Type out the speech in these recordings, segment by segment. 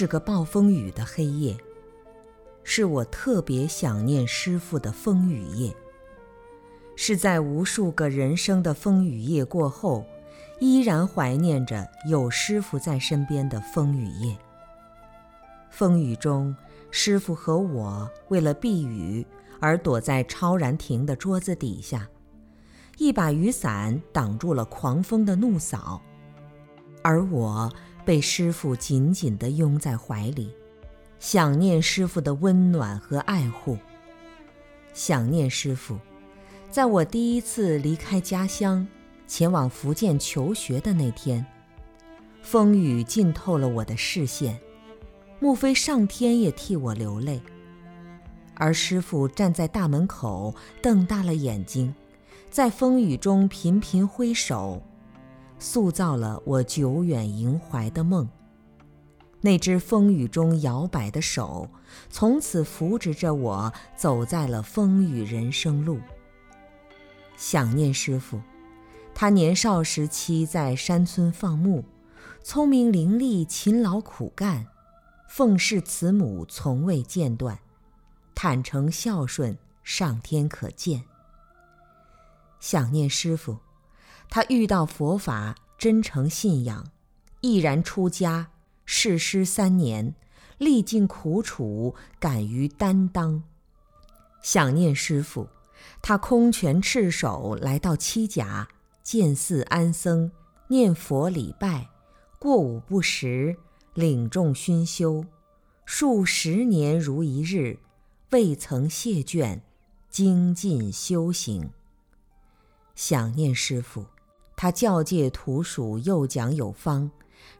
是个暴风雨的黑夜，是我特别想念师傅的风雨夜。是在无数个人生的风雨夜过后，依然怀念着有师傅在身边的风雨夜。风雨中，师傅和我为了避雨而躲在超然亭的桌子底下，一把雨伞挡住了狂风的怒扫，而我。被师傅紧紧地拥在怀里，想念师傅的温暖和爱护。想念师傅，在我第一次离开家乡，前往福建求学的那天，风雨浸透了我的视线，莫非上天也替我流泪？而师傅站在大门口，瞪大了眼睛，在风雨中频频挥手。塑造了我久远萦怀的梦。那只风雨中摇摆的手，从此扶持着我走在了风雨人生路。想念师傅，他年少时期在山村放牧，聪明伶俐，勤劳苦干，奉侍慈母从未间断，坦诚孝顺，上天可见。想念师傅。他遇到佛法，真诚信仰，毅然出家，誓师三年，历尽苦楚，敢于担当。想念师父，他空拳赤手来到七甲，见寺安僧，念佛礼拜，过午不食，领众熏修，数十年如一日，未曾谢倦，精进修行。想念师父。他教诫徒属又讲有方，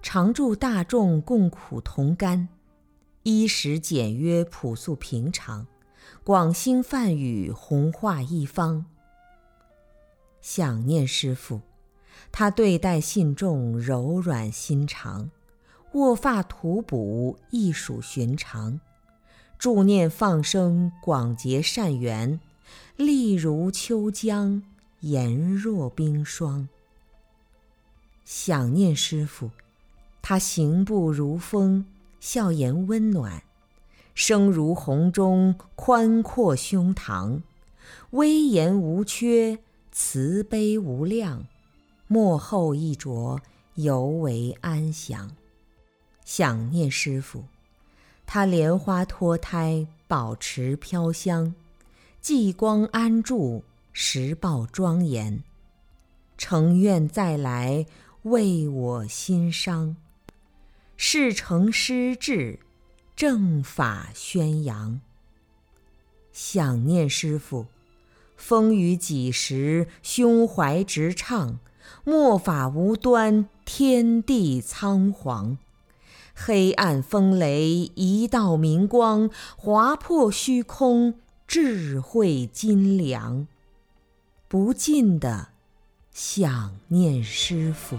常助大众共苦同甘，衣食简约朴素平常，广兴梵语弘化一方。想念师父，他对待信众柔软心肠，卧发吐哺亦属寻常，助念放生广结善缘，力如秋江，炎若冰霜。想念师傅，他行步如风，笑颜温暖，声如洪钟，宽阔胸膛，威严无缺，慈悲无量，幕后一着尤为安详。想念师傅，他莲花脱胎，保持飘香，霁光安住，时报庄严，诚愿再来。为我心伤，事成失志，正法宣扬。想念师父，风雨几时，胸怀直畅，末法无端，天地仓皇，黑暗风雷一道明光，划破虚空，智慧金梁，不尽的想念师傅。